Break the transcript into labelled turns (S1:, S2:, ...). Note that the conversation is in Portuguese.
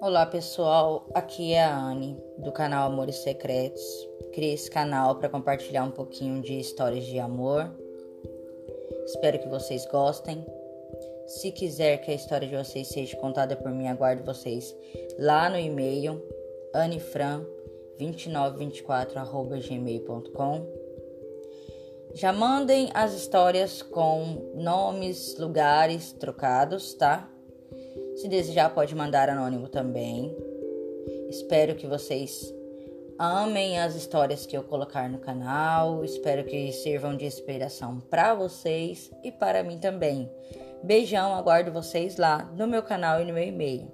S1: Olá pessoal, aqui é a Anne do canal Amores Secretos. Criei esse canal para compartilhar um pouquinho de histórias de amor. Espero que vocês gostem. Se quiser que a história de vocês seja contada por mim, aguardo vocês lá no e-mail anifran2924@gmail.com já mandem as histórias com nomes, lugares trocados, tá? Se desejar, pode mandar anônimo também. Espero que vocês amem as histórias que eu colocar no canal. Espero que sirvam de inspiração para vocês e para mim também. Beijão, aguardo vocês lá no meu canal e no meu e-mail.